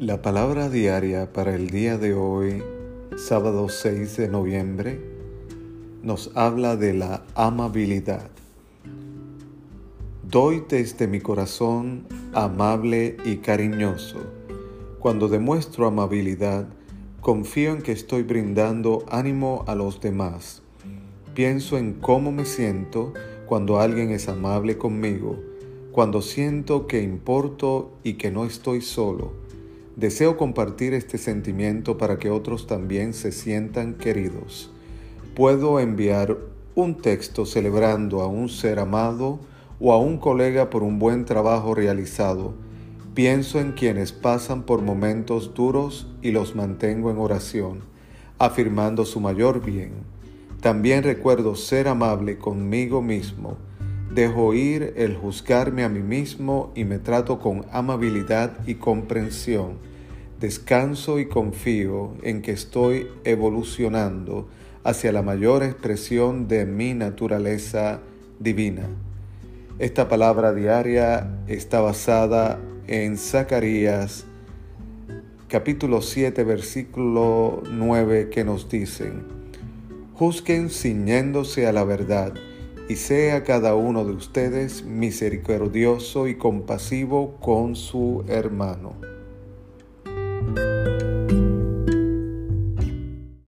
La palabra diaria para el día de hoy, sábado 6 de noviembre, nos habla de la amabilidad. Doy desde mi corazón amable y cariñoso. Cuando demuestro amabilidad, confío en que estoy brindando ánimo a los demás. Pienso en cómo me siento cuando alguien es amable conmigo, cuando siento que importo y que no estoy solo. Deseo compartir este sentimiento para que otros también se sientan queridos. Puedo enviar un texto celebrando a un ser amado o a un colega por un buen trabajo realizado. Pienso en quienes pasan por momentos duros y los mantengo en oración, afirmando su mayor bien. También recuerdo ser amable conmigo mismo. Dejo ir el juzgarme a mí mismo y me trato con amabilidad y comprensión. Descanso y confío en que estoy evolucionando hacia la mayor expresión de mi naturaleza divina. Esta palabra diaria está basada en Zacarías capítulo 7 versículo 9 que nos dicen, Juzguen ciñéndose a la verdad, y sea cada uno de ustedes misericordioso y compasivo con su hermano.